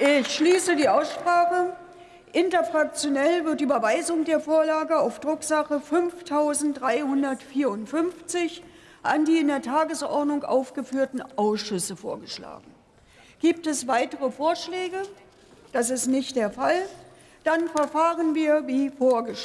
Ich schließe die Aussprache. Interfraktionell wird die Überweisung der Vorlage auf Drucksache 5354 an die in der Tagesordnung aufgeführten Ausschüsse vorgeschlagen. Gibt es weitere Vorschläge? Das ist nicht der Fall. Dann verfahren wir wie vorgeschlagen.